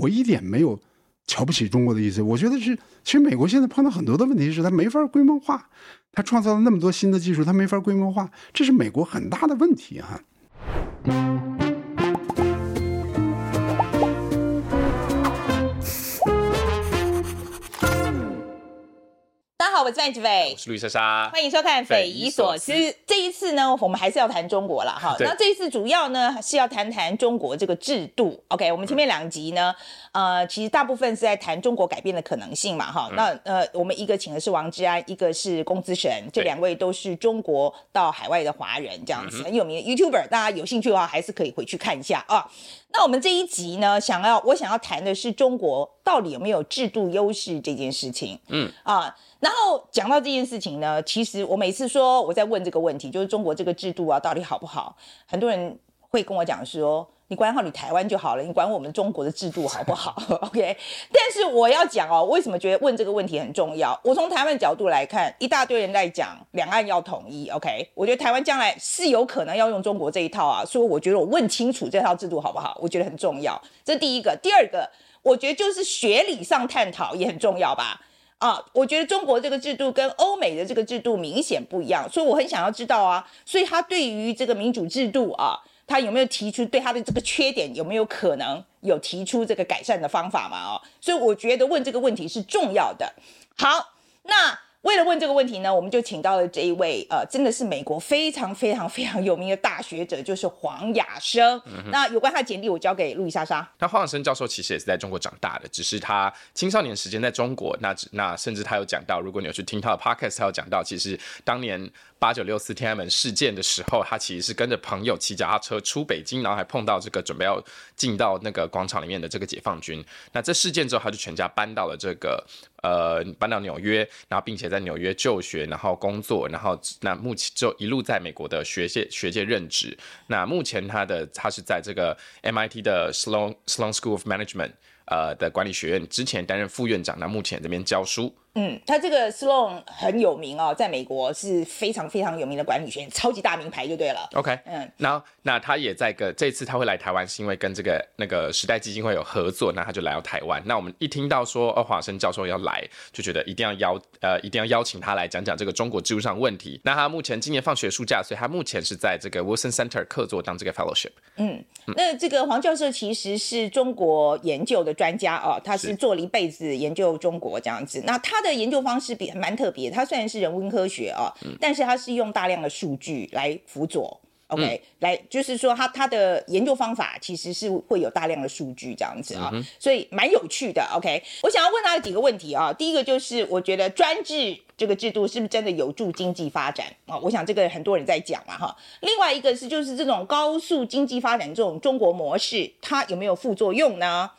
我一点没有瞧不起中国的意思。我觉得是，其实美国现在碰到很多的问题是，它没法规模化，它创造了那么多新的技术，它没法规模化，这是美国很大的问题啊。我是范志伟，我是绿莎莎，欢迎收看《匪夷所思》。这一次呢，我们还是要谈中国了哈。那这一次主要呢是要谈谈中国这个制度。OK，我们前面两集呢，呃，其实大部分是在谈中国改变的可能性嘛哈。嗯、那呃，我们一个请的是王志安，一个是龚资神，这两位都是中国到海外的华人，这样子很有名的 YouTuber。大家有兴趣的话，还是可以回去看一下啊。那我们这一集呢，想要我想要谈的是中国到底有没有制度优势这件事情。嗯啊。然后讲到这件事情呢，其实我每次说我在问这个问题，就是中国这个制度啊，到底好不好？很多人会跟我讲说，你管好你台湾就好了，你管我们中国的制度好不好？OK？但是我要讲哦，为什么觉得问这个问题很重要？我从台湾角度来看，一大堆人在讲两岸要统一，OK？我觉得台湾将来是有可能要用中国这一套啊，所以我觉得我问清楚这套制度好不好，我觉得很重要。这第一个，第二个，我觉得就是学理上探讨也很重要吧。啊，我觉得中国这个制度跟欧美的这个制度明显不一样，所以我很想要知道啊，所以他对于这个民主制度啊，他有没有提出对他的这个缺点有没有可能有提出这个改善的方法嘛？哦，所以我觉得问这个问题是重要的。好，那。为了问这个问题呢，我们就请到了这一位，呃，真的是美国非常非常非常有名的大学者，就是黄雅生。嗯、那有关他的简历，我交给路易莎莎。那黄雅生教授其实也是在中国长大的，只是他青少年时间在中国。那那甚至他有讲到，如果你有去听他的 podcast，他有讲到，其实当年八九六四天安门事件的时候，他其实是跟着朋友骑脚踏车出北京，然后还碰到这个准备要进到那个广场里面的这个解放军。那这事件之后，他就全家搬到了这个。呃，搬到纽约，然后并且在纽约就学，然后工作，然后那目前就一路在美国的学界学界任职。那目前他的他是在这个 MIT 的 Sloan Sloan School of Management 呃的管理学院之前担任副院长，那目前这边教书。嗯，他这个 Sloan 很有名哦，在美国是非常非常有名的管理学院，超级大名牌就对了。OK，嗯，然后那他也在个这次他会来台湾，是因为跟这个那个时代基金会有合作，那他就来到台湾。那我们一听到说哦，华生教授要来，就觉得一定要邀呃一定要邀请他来讲讲这个中国制度上问题。那他目前今年放学暑假，所以他目前是在这个 Wilson Center 客座当这个 Fellowship。嗯，那这个黄教授其实是中国研究的专家哦，他是做了一辈子研究中国这样子。那他。他的研究方式比蛮特别，他虽然是人文科学啊，嗯、但是他是用大量的数据来辅佐，OK，、嗯、来就是说他他的研究方法其实是会有大量的数据这样子啊，嗯、所以蛮有趣的。OK，我想要问他几个问题啊，第一个就是我觉得专制这个制度是不是真的有助经济发展啊？我想这个很多人在讲嘛哈。另外一个是就是这种高速经济发展这种中国模式，它有没有副作用呢？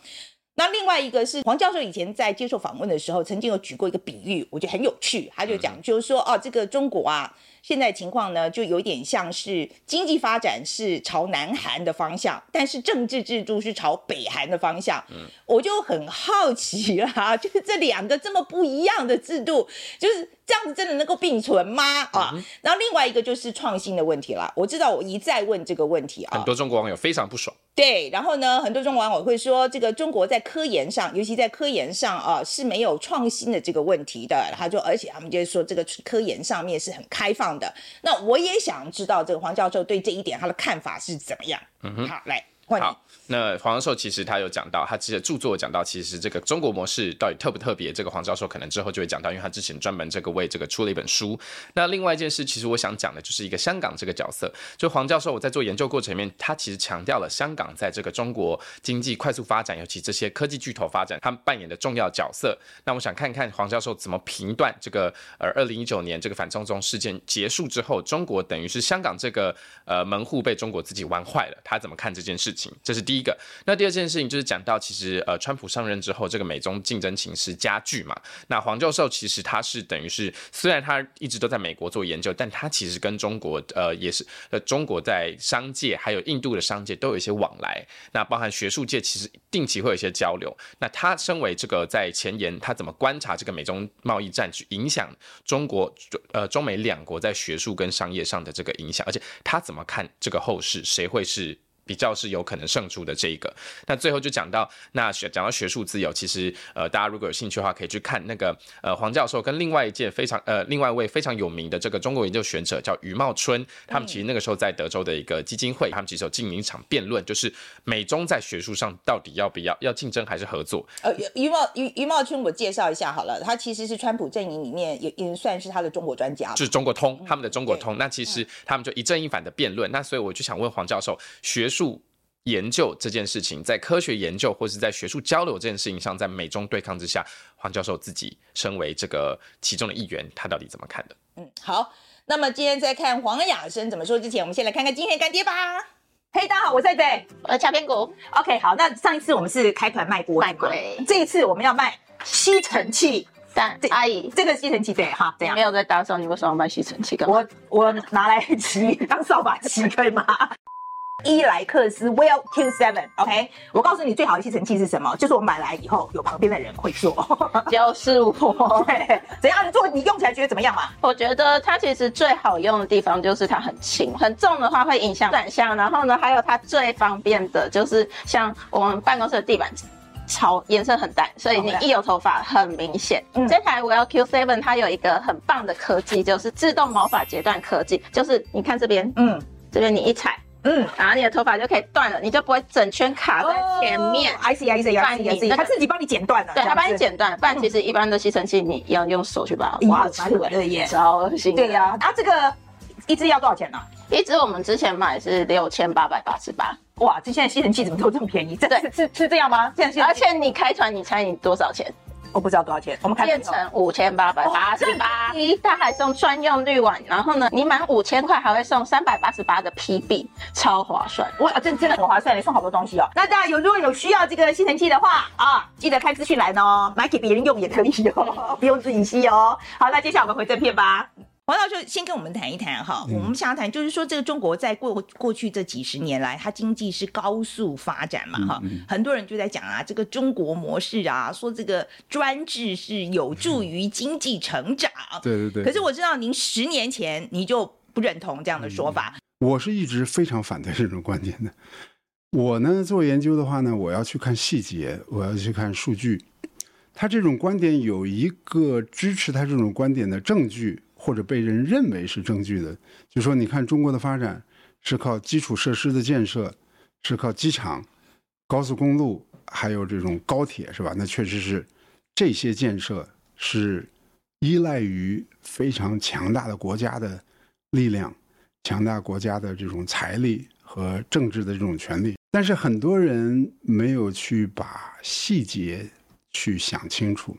那另外一个是黄教授以前在接受访问的时候，曾经有举过一个比喻，我觉得很有趣。他就讲，就是说，哦，这个中国啊，现在情况呢，就有点像是经济发展是朝南韩的方向，但是政治制度是朝北韩的方向。嗯，我就很好奇啦，就是这两个这么不一样的制度，就是。这样子真的能够并存吗？啊，然后另外一个就是创新的问题了。我知道我一再问这个问题啊，很多中国网友非常不爽。对，然后呢，很多中国网友会说，这个中国在科研上，尤其在科研上啊，是没有创新的这个问题的。他就，而且他们就是说，这个科研上面是很开放的。那我也想知道，这个黄教授对这一点他的看法是怎么样？嗯哼，好，来。好，那黄教授其实他有讲到，他其实著作讲到，其实这个中国模式到底特不特别？这个黄教授可能之后就会讲到，因为他之前专门这个为这个出了一本书。那另外一件事，其实我想讲的就是一个香港这个角色。就黄教授我在做研究过程里面，他其实强调了香港在这个中国经济快速发展，尤其这些科技巨头发展，他们扮演的重要角色。那我想看看黄教授怎么评断这个呃，二零一九年这个反送中事件结束之后，中国等于是香港这个呃门户被中国自己玩坏了，他怎么看这件事情？这是第一个。那第二件事情就是讲到，其实呃，川普上任之后，这个美中竞争情势加剧嘛。那黄教授其实他是等于是，虽然他一直都在美国做研究，但他其实跟中国呃也是呃中国在商界还有印度的商界都有一些往来。那包含学术界其实定期会有一些交流。那他身为这个在前沿，他怎么观察这个美中贸易战去影响中国呃中美两国在学术跟商业上的这个影响？而且他怎么看这个后市，谁会是？比较是有可能胜出的这一个。那最后就讲到，那学讲到学术自由，其实呃，大家如果有兴趣的话，可以去看那个呃黄教授跟另外一届非常呃另外一位非常有名的这个中国研究学者叫余茂春，他们其实那个时候在德州的一个基金会，他们其实有进行一场辩论，就是美中在学术上到底要不要要竞争还是合作？呃，余茂余余茂春，我介绍一下好了，他其实是川普阵营里面也也算是他的中国专家，就是中国通，他们的中国通。嗯、那其实他们就一正一反的辩论，那所以我就想问黄教授，学术。研究这件事情，在科学研究或是在学术交流这件事情上，在美中对抗之下，黄教授自己身为这个其中的一员，他到底怎么看的？嗯，好，那么今天在看黄雅生怎么说之前，我们先来看看今天干爹吧。嘿，大家好，我是赛赛，我是敲边鼓。OK，好，那上一次我们是开团卖锅，卖锅，这一次我们要卖吸尘器。但阿姨，这个吸尘器对哈，这样没有在打扫，你为什么要卖吸尘器？我我拿来 骑当扫把骑可以吗？伊莱克斯 Well Q7，OK，我告诉你最好的吸尘器是什么？就是我买来以后有旁边的人会做，就是我。对怎样你做？你用起来觉得怎么样嘛？我觉得它其实最好用的地方就是它很轻，很重的话会影响转向。然后呢，还有它最方便的就是像我们办公室的地板超颜色很淡，所以你一有头发很明显。嗯，这台 Well Q7 它有一个很棒的科技，就是自动毛发截断科技，就是你看这边，嗯，这边你一踩。嗯，然后你的头发就可以断了，你就不会整圈卡在前面。I see, I see, I see, I see。他自己帮你剪断了，对，它帮你剪断。不然其实一般的吸尘器你要用手去把它挖出来，对耶，超恶心。对呀，啊，这个一支要多少钱呢？一支我们之前买是六千八百八十八。哇，这现在吸尘器怎么都这么便宜？对，是是是这样吗？现在，而且你开团，你猜你多少钱？我不知道多少钱，我们开变成五千八百八十八，它还送专用滤网，然后呢，你满五千块还会送三百八十八的 PB，超划算，哇，这真的很划算，你送好多东西哦。那大家有如果有需要这个吸尘器的话啊，记得开资讯栏哦，买给别人用也可以哦，不用自己吸哦。好，那接下来我们回正片吧。黄教授先跟我们谈一谈哈，我们想要谈就是说，这个中国在过过去这几十年来，它经济是高速发展嘛哈，很多人就在讲啊，这个中国模式啊，说这个专制是有助于经济成长。对对对。可是我知道您十年前你就不认同这样的说法。我是一直非常反对这种观点的。我呢做研究的话呢，我要去看细节，我要去看数据。他这种观点有一个支持他这种观点的证据。或者被人认为是证据的，就说你看中国的发展是靠基础设施的建设，是靠机场、高速公路，还有这种高铁，是吧？那确实是这些建设是依赖于非常强大的国家的力量、强大国家的这种财力和政治的这种权力。但是很多人没有去把细节去想清楚。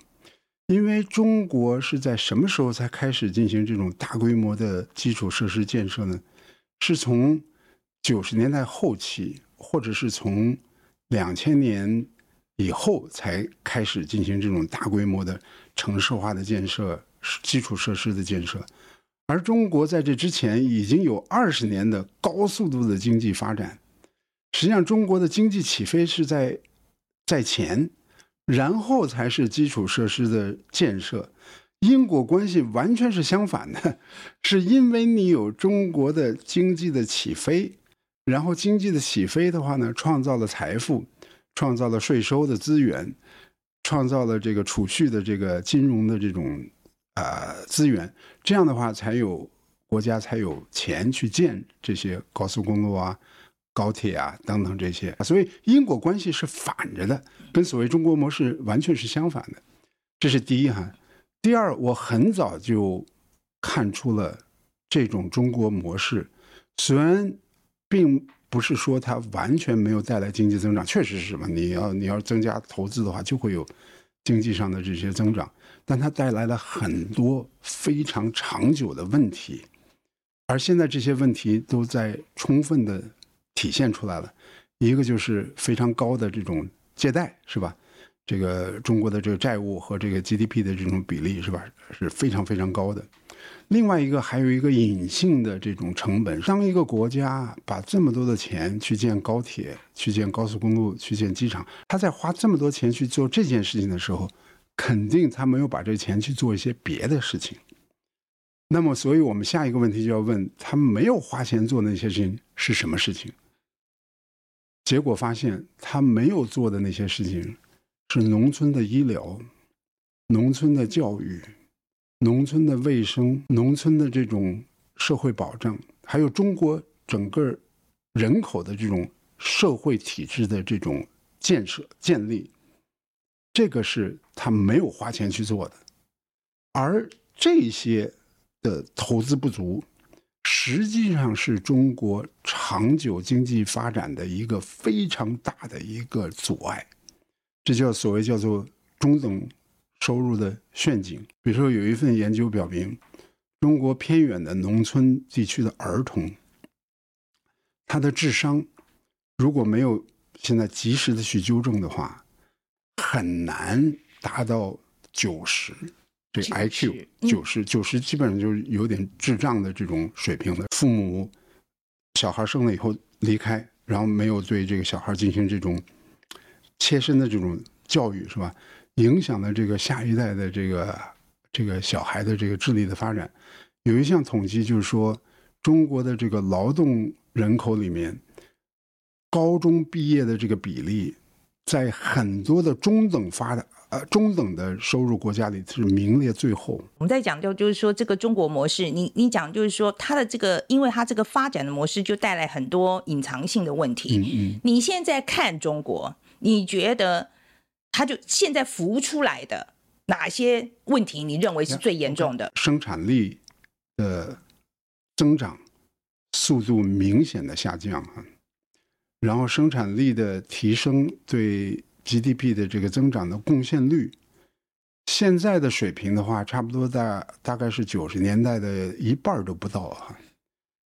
因为中国是在什么时候才开始进行这种大规模的基础设施建设呢？是从九十年代后期，或者是从两千年以后才开始进行这种大规模的城市化的建设、基础设施的建设。而中国在这之前已经有二十年的高速度的经济发展。实际上，中国的经济起飞是在在前。然后才是基础设施的建设，因果关系完全是相反的，是因为你有中国的经济的起飞，然后经济的起飞的话呢，创造了财富，创造了税收的资源，创造了这个储蓄的这个金融的这种呃资源，这样的话才有国家才有钱去建这些高速公路啊。高铁啊，等等这些，所以因果关系是反着的，跟所谓中国模式完全是相反的。这是第一哈。第二，我很早就看出了这种中国模式，虽然并不是说它完全没有带来经济增长，确实是什么，你要你要增加投资的话，就会有经济上的这些增长，但它带来了很多非常长久的问题，而现在这些问题都在充分的。体现出来了，一个就是非常高的这种借贷，是吧？这个中国的这个债务和这个 GDP 的这种比例，是吧？是非常非常高的。另外一个还有一个隐性的这种成本，当一个国家把这么多的钱去建高铁、去建高速公路、去建机场，他在花这么多钱去做这件事情的时候，肯定他没有把这钱去做一些别的事情。那么，所以我们下一个问题就要问：他们没有花钱做那些事情是什么事情？结果发现他没有做的那些事情，是农村的医疗、农村的教育、农村的卫生、农村的这种社会保障，还有中国整个人口的这种社会体制的这种建设建立，这个是他没有花钱去做的，而这些的投资不足。实际上是中国长久经济发展的一个非常大的一个阻碍，这叫所谓叫做中等收入的陷阱。比如说，有一份研究表明，中国偏远的农村地区的儿童，他的智商如果没有现在及时的去纠正的话，很难达到九十。这 IQ 九十九十基本上就是有点智障的这种水平的父母，小孩生了以后离开，然后没有对这个小孩进行这种切身的这种教育，是吧？影响了这个下一代的这个这个小孩的这个智力的发展。有一项统计就是说，中国的这个劳动人口里面，高中毕业的这个比例，在很多的中等发的。呃，中等的收入国家里是名列最后。我们在讲究就是说，这个中国模式，你你讲就是说，它的这个，因为它这个发展的模式就带来很多隐藏性的问题。嗯嗯。你现在看中国，你觉得它就现在浮出来的哪些问题？你认为是最严重的？生产力的增长速度明显的下降啊，然后生产力的提升对。GDP 的这个增长的贡献率，现在的水平的话，差不多大大概是九十年代的一半都不到啊，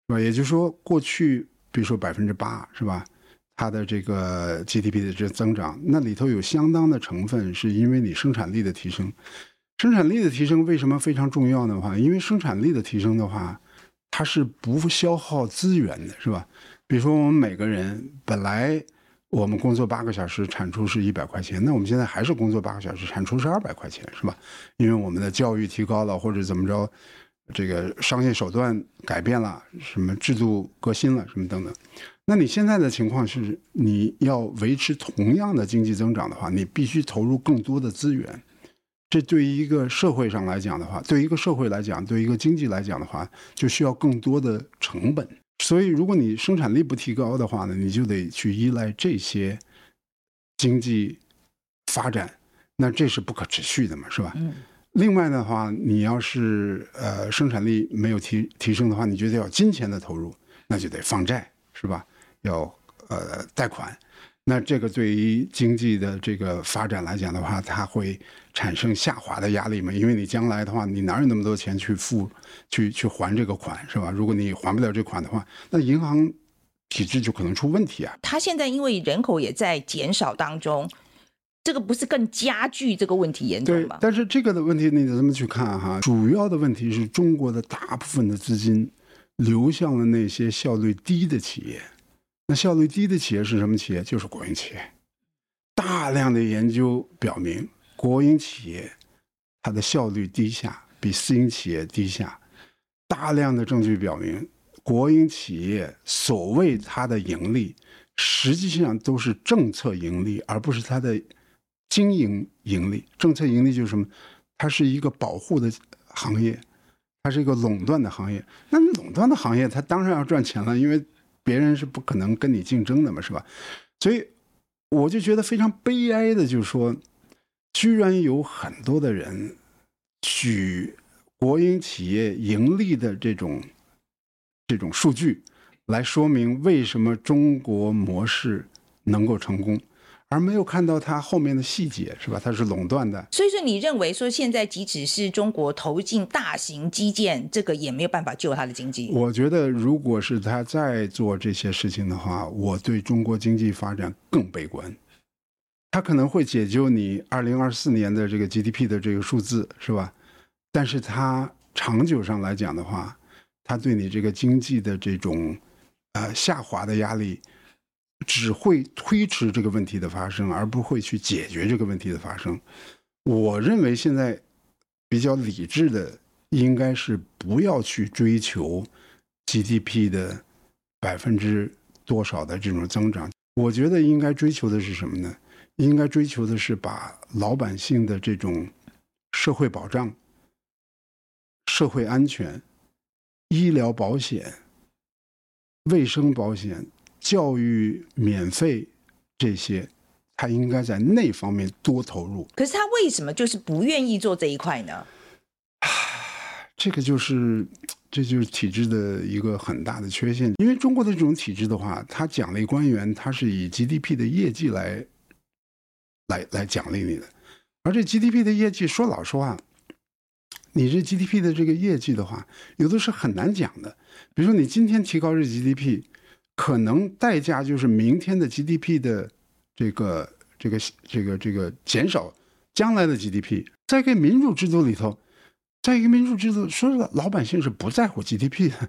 是吧？也就是说，过去比如说百分之八是吧？它的这个 GDP 的这增长，那里头有相当的成分是因为你生产力的提升。生产力的提升为什么非常重要的话？因为生产力的提升的话，它是不消耗资源的，是吧？比如说我们每个人本来。我们工作八个小时，产出是一百块钱。那我们现在还是工作八个小时，产出是二百块钱，是吧？因为我们的教育提高了，或者怎么着，这个商业手段改变了，什么制度革新了，什么等等。那你现在的情况是，你要维持同样的经济增长的话，你必须投入更多的资源。这对于一个社会上来讲的话，对于一个社会来讲，对于一个经济来讲的话，就需要更多的成本。所以，如果你生产力不提高的话呢，你就得去依赖这些经济发展，那这是不可持续的嘛，是吧？嗯。另外的话，你要是呃生产力没有提提升的话，你觉得要金钱的投入，那就得放债，是吧？要呃贷款。那这个对于经济的这个发展来讲的话，它会产生下滑的压力嘛？因为你将来的话，你哪有那么多钱去付、去去还这个款，是吧？如果你还不了这款的话，那银行体制就可能出问题啊。它现在因为人口也在减少当中，这个不是更加剧这个问题严重吗？对，但是这个的问题你得这么去看哈，主要的问题是中国的大部分的资金流向了那些效率低的企业。那效率低的企业是什么企业？就是国营企业。大量的研究表明，国营企业它的效率低下，比私营企业低下。大量的证据表明，国营企业所谓它的盈利，实际上都是政策盈利，而不是它的经营盈利。政策盈利就是什么？它是一个保护的行业，它是一个垄断的行业。那垄断的行业，它当然要赚钱了，因为。别人是不可能跟你竞争的嘛，是吧？所以我就觉得非常悲哀的，就是说，居然有很多的人举国营企业盈利的这种这种数据来说明为什么中国模式能够成功。而没有看到它后面的细节，是吧？它是垄断的。所以说，你认为说现在即使是中国投进大型基建，这个也没有办法救它的经济。我觉得，如果是他再做这些事情的话，我对中国经济发展更悲观。它可能会解救你二零二四年的这个 GDP 的这个数字，是吧？但是它长久上来讲的话，它对你这个经济的这种呃下滑的压力。只会推迟这个问题的发生，而不会去解决这个问题的发生。我认为现在比较理智的，应该是不要去追求 GDP 的百分之多少的这种增长。我觉得应该追求的是什么呢？应该追求的是把老百姓的这种社会保障、社会安全、医疗保险、卫生保险、教育免费这些，他应该在那方面多投入。可是他为什么就是不愿意做这一块呢？这个就是，这就是体制的一个很大的缺陷。因为中国的这种体制的话，他奖励官员，他是以 GDP 的业绩来。来来奖励你的，而这 GDP 的业绩，说老实话，你这 GDP 的这个业绩的话，有的是很难讲的。比如说，你今天提高这 GDP，可能代价就是明天的 GDP 的这个这个这个这个减少，将来的 GDP。在一个民主制度里头，在一个民主制度，说老百姓是不在乎 GDP 的，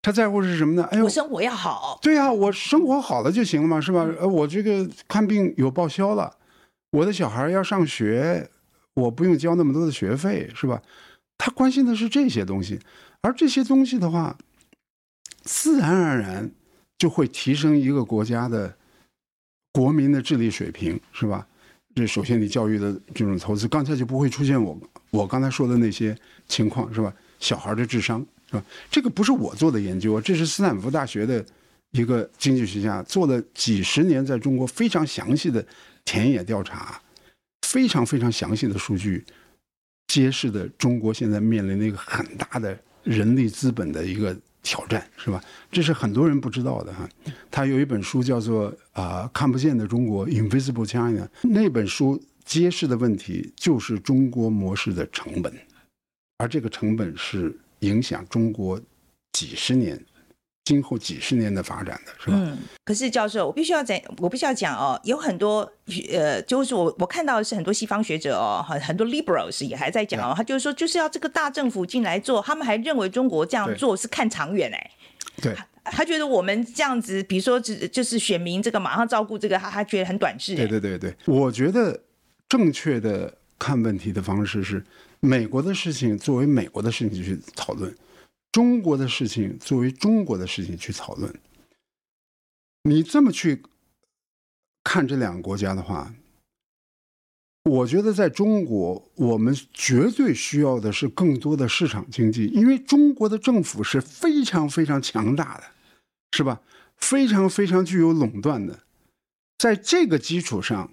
他在乎是什么呢？哎呦，我生活要好。对呀，我生活好了就行了嘛，是吧？呃，我这个看病有报销了。我的小孩要上学，我不用交那么多的学费，是吧？他关心的是这些东西，而这些东西的话，自然而然就会提升一个国家的国民的智力水平，是吧？这首先你教育的这种投资，刚才就不会出现我我刚才说的那些情况，是吧？小孩的智商，是吧？这个不是我做的研究，这是斯坦福大学的一个经济学家做了几十年在中国非常详细的。田野调查，非常非常详细的数据，揭示的中国现在面临的一个很大的人力资本的一个挑战，是吧？这是很多人不知道的哈。他有一本书叫做《啊看不见的中国》（Invisible China），那本书揭示的问题就是中国模式的成本，而这个成本是影响中国几十年。今后几十年的发展的是吧？嗯，可是教授，我必须要讲，我必须要讲哦，有很多呃，就是我我看到的是很多西方学者哦，很很多 liberals 也还在讲哦，他就是说就是要这个大政府进来做，他们还认为中国这样做是看长远哎，对，他觉得我们这样子，比如说只就是选民这个马上照顾这个，他他觉得很短视。对对对对，我觉得正确的看问题的方式是，美国的事情作为美国的事情去讨论。中国的事情作为中国的事情去讨论，你这么去看这两个国家的话，我觉得在中国，我们绝对需要的是更多的市场经济，因为中国的政府是非常非常强大的，是吧？非常非常具有垄断的，在这个基础上，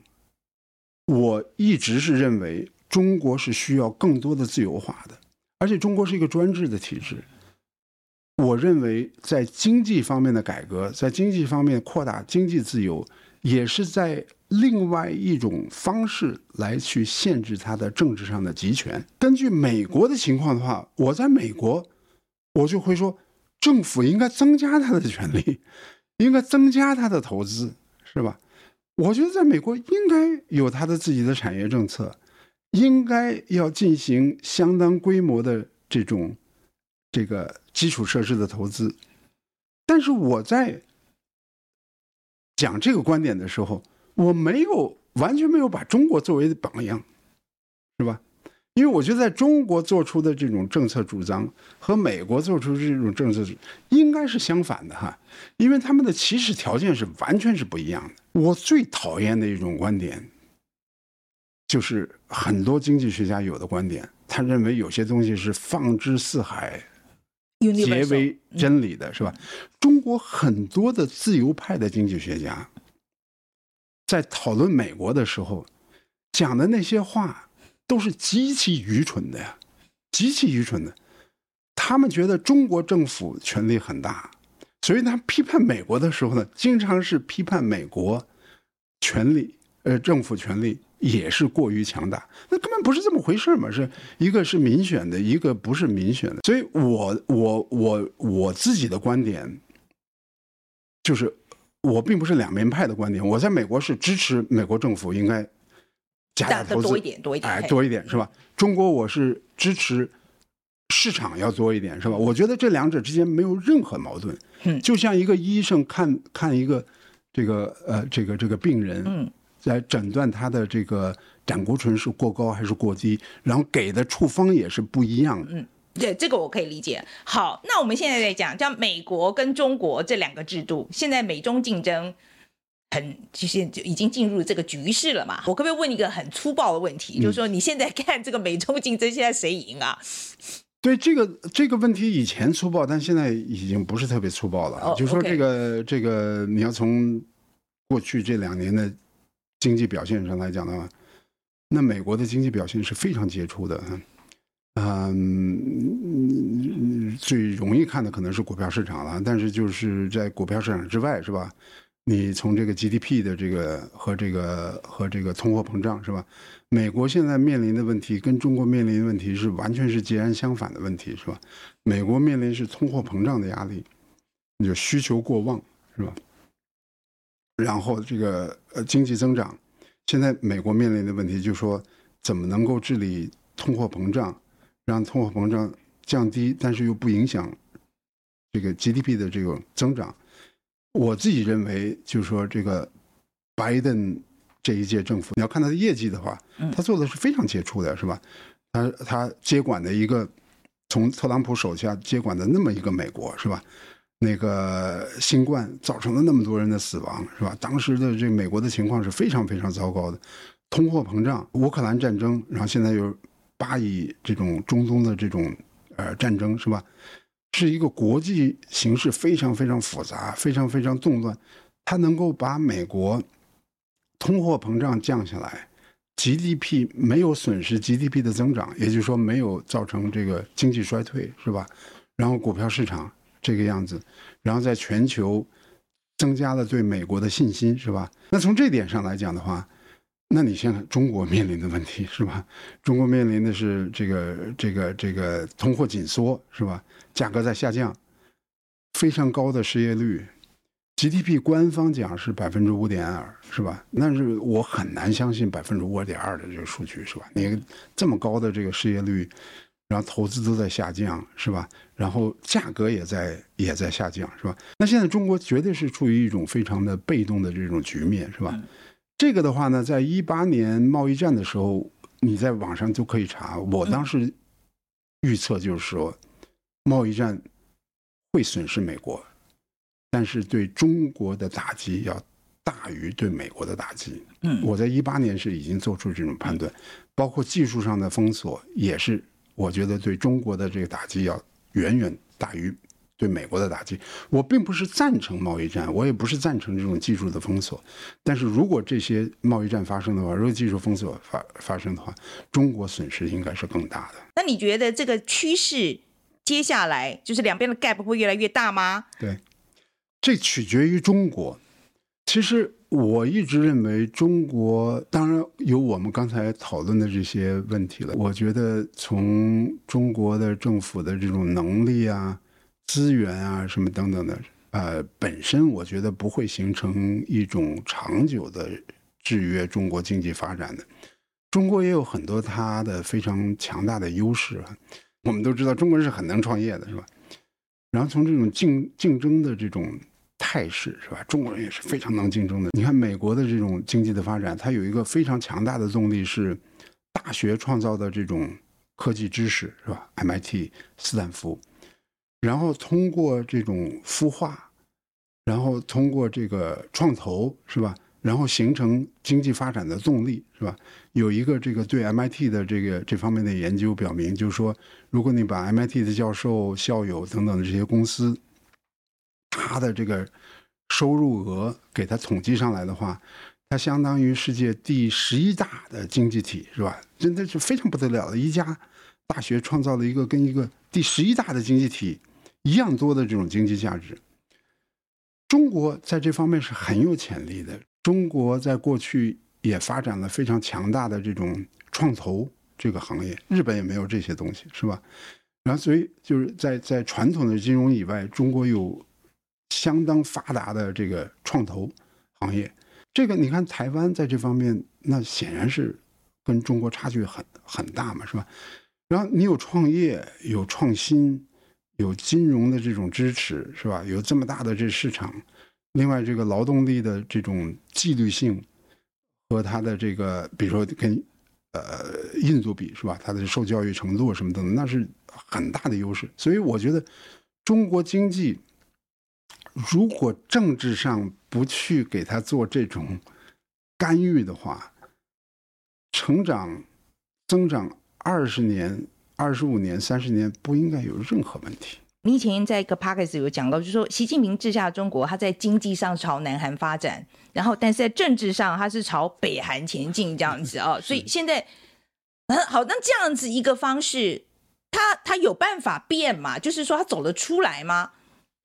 我一直是认为中国是需要更多的自由化的，而且中国是一个专制的体制。我认为，在经济方面的改革，在经济方面扩大经济自由，也是在另外一种方式来去限制它的政治上的集权。根据美国的情况的话，我在美国，我就会说，政府应该增加它的权力，应该增加它的投资，是吧？我觉得在美国应该有它的自己的产业政策，应该要进行相当规模的这种。这个基础设施的投资，但是我在讲这个观点的时候，我没有完全没有把中国作为榜样，是吧？因为我觉得在中国做出的这种政策主张和美国做出这种政策应该是相反的哈，因为他们的起始条件是完全是不一样的。我最讨厌的一种观点，就是很多经济学家有的观点，他认为有些东西是放之四海。皆为真理的是吧？中国很多的自由派的经济学家，在讨论美国的时候，讲的那些话都是极其愚蠢的呀，极其愚蠢的。他们觉得中国政府权力很大，所以他批判美国的时候呢，经常是批判美国权力，呃，政府权力。也是过于强大，那根本不是这么回事嘛！是一个是民选的，一个不是民选的。所以我我我我自己的观点，就是我并不是两面派的观点。我在美国是支持美国政府应该加大投资，多一点，多一点，哎，多一点是吧？中国我是支持市场要多一点是吧？我觉得这两者之间没有任何矛盾。嗯，就像一个医生看看一个这个呃这个这个病人，嗯。来诊断他的这个胆固醇是过高还是过低，然后给的处方也是不一样的。嗯，对，这个我可以理解。好，那我们现在在讲，像美国跟中国这两个制度，现在美中竞争，很其实就已经进入这个局势了嘛。我可不可以问一个很粗暴的问题，嗯、就是说你现在看这个美中竞争，现在谁赢啊？对这个这个问题以前粗暴，但现在已经不是特别粗暴了。Oh, 就是说这个.这个你要从过去这两年的经济表现上来讲的话，那美国的经济表现是非常杰出的。嗯，最容易看的可能是股票市场了，但是就是在股票市场之外，是吧？你从这个 GDP 的这个和这个和这个通货膨胀，是吧？美国现在面临的问题跟中国面临的问题是完全是截然相反的问题，是吧？美国面临是通货膨胀的压力，你就需求过旺，是吧？然后这个呃经济增长，现在美国面临的问题就是说怎么能够治理通货膨胀。让通货膨胀降低，但是又不影响这个 GDP 的这种增长。我自己认为，就是说，这个拜登这一届政府，你要看他的业绩的话，他做的是非常杰出的，是吧？他他接管的一个从特朗普手下接管的那么一个美国，是吧？那个新冠造成了那么多人的死亡，是吧？当时的这美国的情况是非常非常糟糕的，通货膨胀、乌克兰战争，然后现在又。巴以这种中东的这种呃战争是吧，是一个国际形势非常非常复杂、非常非常动乱。它能够把美国通货膨胀降下来，GDP 没有损失 GDP 的增长，也就是说没有造成这个经济衰退是吧？然后股票市场这个样子，然后在全球增加了对美国的信心是吧？那从这点上来讲的话。那你现在中国面临的问题是吧？中国面临的是这个这个这个通货紧缩是吧？价格在下降，非常高的失业率，GDP 官方讲是百分之五点二是吧？但是我很难相信百分之五点二的这个数据是吧？你这么高的这个失业率，然后投资都在下降是吧？然后价格也在也在下降是吧？那现在中国绝对是处于一种非常的被动的这种局面是吧？嗯这个的话呢，在一八年贸易战的时候，你在网上就可以查。我当时预测就是说，贸易战会损失美国，但是对中国的打击要大于对美国的打击。嗯，我在一八年是已经做出这种判断，包括技术上的封锁也是，我觉得对中国的这个打击要远远大于。对美国的打击，我并不是赞成贸易战，我也不是赞成这种技术的封锁。但是如果这些贸易战发生的话，如果技术封锁发发生的话，中国损失应该是更大的。那你觉得这个趋势接下来就是两边的 gap 会越来越大吗？对，这取决于中国。其实我一直认为，中国当然有我们刚才讨论的这些问题了。我觉得从中国的政府的这种能力啊。资源啊，什么等等的，呃，本身我觉得不会形成一种长久的制约中国经济发展的。中国也有很多它的非常强大的优势啊。我们都知道中国人是很能创业的，是吧？然后从这种竞竞争的这种态势，是吧？中国人也是非常能竞争的。你看美国的这种经济的发展，它有一个非常强大的动力是大学创造的这种科技知识，是吧？MIT、斯坦福。然后通过这种孵化，然后通过这个创投，是吧？然后形成经济发展的动力，是吧？有一个这个对 MIT 的这个这方面的研究表明，就是说，如果你把 MIT 的教授、校友等等的这些公司，他的这个收入额给他统计上来的话，它相当于世界第十一大的经济体，是吧？真的是非常不得了的一家大学创造了一个跟一个第十一大的经济体。一样多的这种经济价值，中国在这方面是很有潜力的。中国在过去也发展了非常强大的这种创投这个行业，日本也没有这些东西，是吧？然后，所以就是在在传统的金融以外，中国有相当发达的这个创投行业。这个你看，台湾在这方面，那显然是跟中国差距很很大嘛，是吧？然后你有创业，有创新。有金融的这种支持是吧？有这么大的这市场，另外这个劳动力的这种纪律性和它的这个，比如说跟呃印度比是吧？它的受教育程度什么等等，那是很大的优势。所以我觉得中国经济如果政治上不去给他做这种干预的话，成长增长二十年、二十五年、三十年不应该有任何问题。你以前在一个 podcast 有讲到，就是说习近平治下中国，他在经济上朝南韩发展，然后但是在政治上他是朝北韩前进这样子啊、哦。所以现在，嗯，好，那这样子一个方式，他他有办法变吗？就是说他走得出来吗？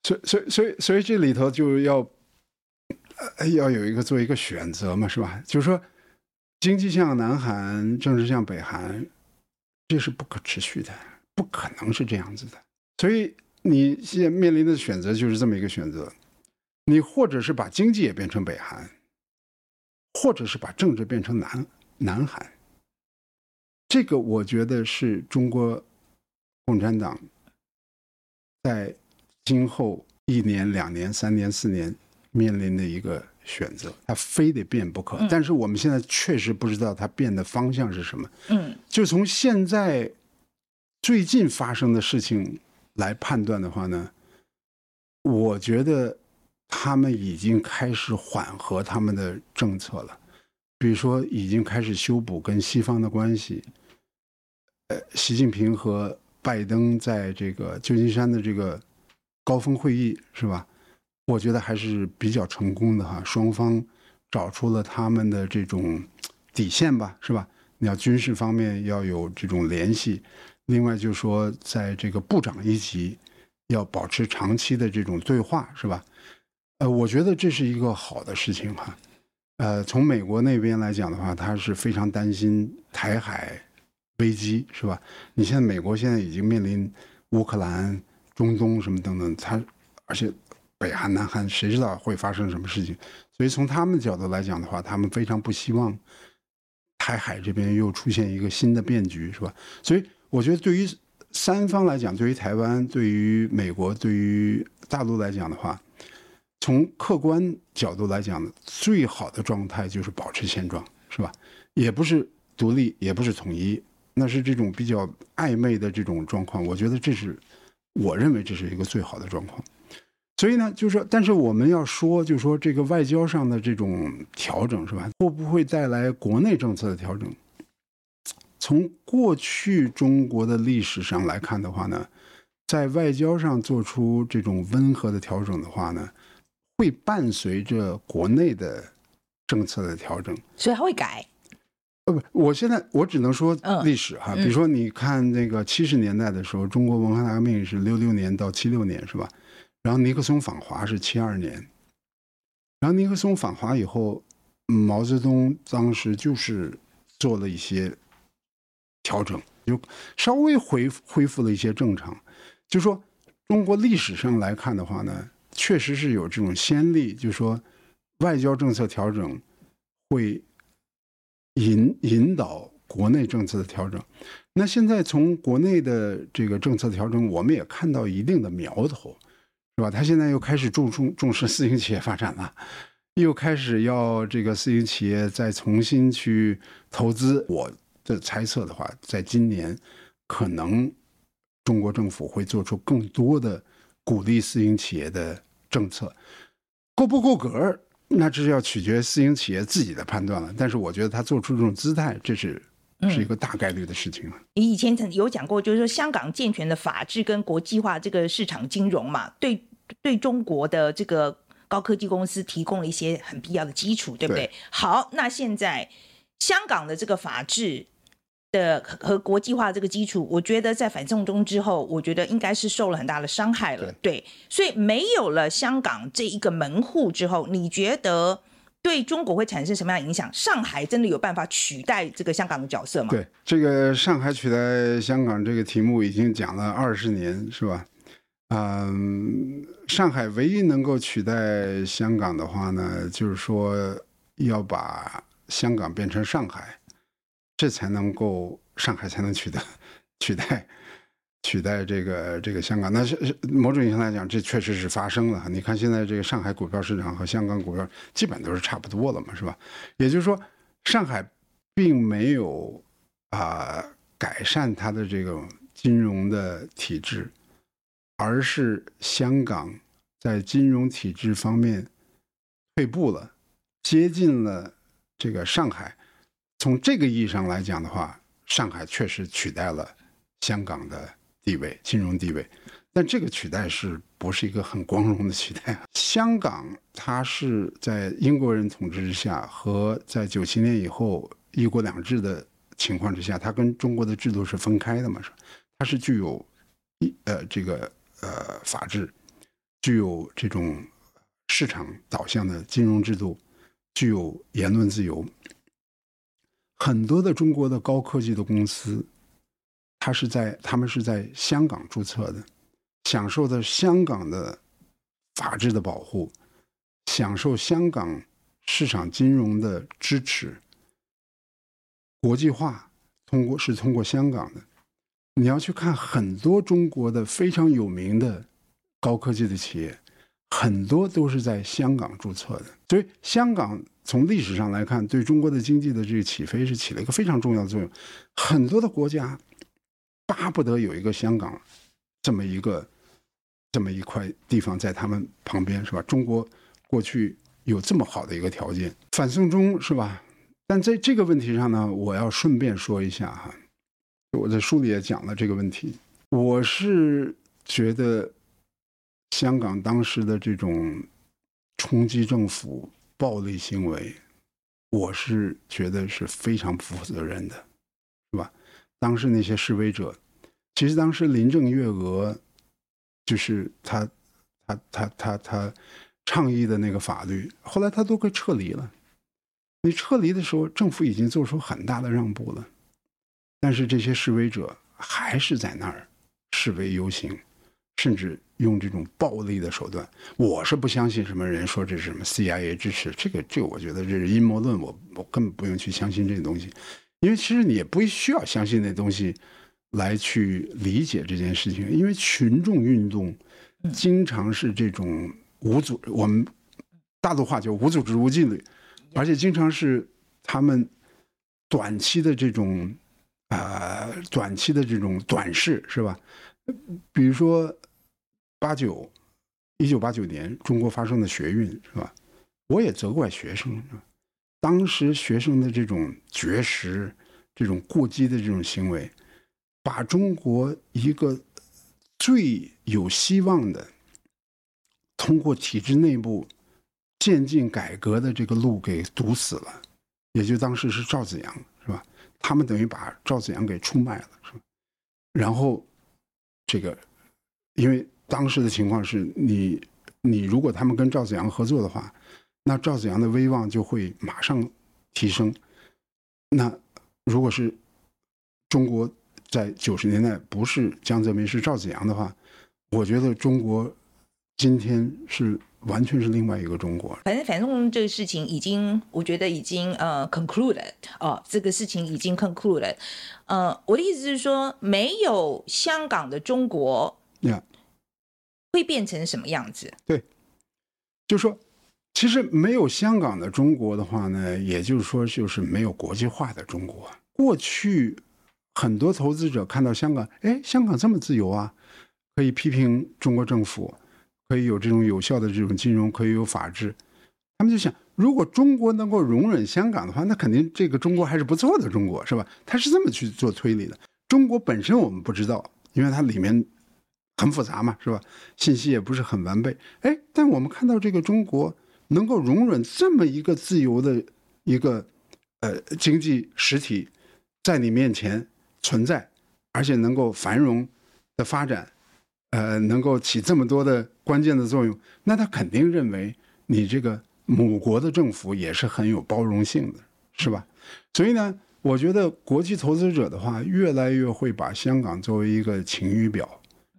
所以所以所以所以这里头就要要有一个做一个选择嘛，是吧？就是说经济像南韩，政治像北韩，这是不可持续的，不可能是这样子的，所以。你现在面临的选择就是这么一个选择，你或者是把经济也变成北韩，或者是把政治变成南南韩。这个我觉得是中国共产党在今后一年、两年、三年、四年面临的一个选择，它非得变不可。但是我们现在确实不知道它变的方向是什么。嗯，就从现在最近发生的事情。来判断的话呢，我觉得他们已经开始缓和他们的政策了，比如说已经开始修补跟西方的关系。呃，习近平和拜登在这个旧金山的这个高峰会议是吧？我觉得还是比较成功的哈，双方找出了他们的这种底线吧，是吧？你要军事方面要有这种联系。另外就是说，在这个部长一级要保持长期的这种对话，是吧？呃，我觉得这是一个好的事情哈。呃，从美国那边来讲的话，他是非常担心台海危机，是吧？你现在美国现在已经面临乌克兰、中东什么等等，他而且北韩、南韩，谁知道会发生什么事情？所以从他们的角度来讲的话，他们非常不希望台海这边又出现一个新的变局，是吧？所以。我觉得对于三方来讲，对于台湾、对于美国、对于大陆来讲的话，从客观角度来讲，最好的状态就是保持现状，是吧？也不是独立，也不是统一，那是这种比较暧昧的这种状况。我觉得这是我认为这是一个最好的状况。所以呢，就是说，但是我们要说，就是说这个外交上的这种调整，是吧？会不会带来国内政策的调整？从过去中国的历史上来看的话呢，在外交上做出这种温和的调整的话呢，会伴随着国内的政策的调整，所以它会改。呃，不，我现在我只能说历史哈，比如说你看那个七十年代的时候，中国文化大革命是六六年到七六年是吧？然后尼克松访华是七二年，然后尼克松访华以后，毛泽东当时就是做了一些。调整就稍微恢复恢复了一些正常，就说中国历史上来看的话呢，确实是有这种先例，就是说外交政策调整会引引导国内政策的调整。那现在从国内的这个政策调整，我们也看到一定的苗头，是吧？他现在又开始重重重视私营企业发展了，又开始要这个私营企业再重新去投资。我。的猜测的话，在今年可能中国政府会做出更多的鼓励私营企业的政策，够不够格，那这是要取决私营企业自己的判断了。但是我觉得他做出这种姿态，这是是一个大概率的事情。你以前曾有讲过，就是说香港健全的法治跟国际化这个市场金融嘛，对对中国的这个高科技公司提供了一些很必要的基础，对不对？对。好，那现在香港的这个法治。的和国际化这个基础，我觉得在反送中之后，我觉得应该是受了很大的伤害了。对，对，所以没有了香港这一个门户之后，你觉得对中国会产生什么样的影响？上海真的有办法取代这个香港的角色吗？对，这个上海取代香港这个题目已经讲了二十年，是吧？嗯，上海唯一能够取代香港的话呢，就是说要把香港变成上海。这才能够上海才能取代取代取代这个这个香港。那是某种意义上来讲，这确实是发生了。你看现在这个上海股票市场和香港股票基本都是差不多了嘛，是吧？也就是说，上海并没有啊改善它的这个金融的体制，而是香港在金融体制方面退步了，接近了这个上海。从这个意义上来讲的话，上海确实取代了香港的地位，金融地位。但这个取代是不是一个很光荣的取代？香港它是在英国人统治之下，和在九七年以后一国两制的情况之下，它跟中国的制度是分开的嘛？是，它是具有一呃这个呃法治，具有这种市场导向的金融制度，具有言论自由。很多的中国的高科技的公司，它是在他们是在香港注册的，享受的香港的法治的保护，享受香港市场金融的支持。国际化通过是通过香港的，你要去看很多中国的非常有名的高科技的企业，很多都是在香港注册的，所以香港。从历史上来看，对中国的经济的这个起飞是起了一个非常重要的作用。很多的国家巴不得有一个香港这么一个这么一块地方在他们旁边，是吧？中国过去有这么好的一个条件，反送中是吧？但在这个问题上呢，我要顺便说一下哈，我在书里也讲了这个问题。我是觉得香港当时的这种冲击政府。暴力行为，我是觉得是非常不负责任的，是吧？当时那些示威者，其实当时林郑月娥就是他，他，他，他，他倡议的那个法律，后来他都快撤离了。你撤离的时候，政府已经做出很大的让步了，但是这些示威者还是在那儿示威游行。甚至用这种暴力的手段，我是不相信什么人说这是什么 CIA 支持，这个这个我觉得这是阴谋论，我我根本不用去相信这个东西，因为其实你也不需要相信那东西来去理解这件事情，因为群众运动经常是这种无组，我们大陆话叫无组织无纪律，而且经常是他们短期的这种啊、呃、短期的这种短视，是吧？比如说，八九，一九八九年中国发生的学运是吧？我也责怪学生，当时学生的这种绝食、这种过激的这种行为，把中国一个最有希望的通过体制内部渐进改革的这个路给堵死了。也就当时是赵紫阳是吧？他们等于把赵紫阳给出卖了是吧？然后。这个，因为当时的情况是你，你如果他们跟赵子阳合作的话，那赵子阳的威望就会马上提升。那如果是中国在九十年代不是江泽民是赵子阳的话，我觉得中国今天是完全是另外一个中国。反正反正这个事情已经，我觉得已经呃 concluded 哦，这个事情已经 concluded。呃，我的意思是说，没有香港的中国，会变成什么样子？对，就说，其实没有香港的中国的话呢，也就是说，就是没有国际化的中国。过去很多投资者看到香港，哎，香港这么自由啊，可以批评中国政府，可以有这种有效的这种金融，可以有法治，他们就想。如果中国能够容忍香港的话，那肯定这个中国还是不错的中国，是吧？他是这么去做推理的。中国本身我们不知道，因为它里面很复杂嘛，是吧？信息也不是很完备。哎，但我们看到这个中国能够容忍这么一个自由的一个呃经济实体在你面前存在，而且能够繁荣的发展，呃，能够起这么多的关键的作用，那他肯定认为你这个。母国的政府也是很有包容性的，是吧？所以呢，我觉得国际投资者的话，越来越会把香港作为一个晴雨表。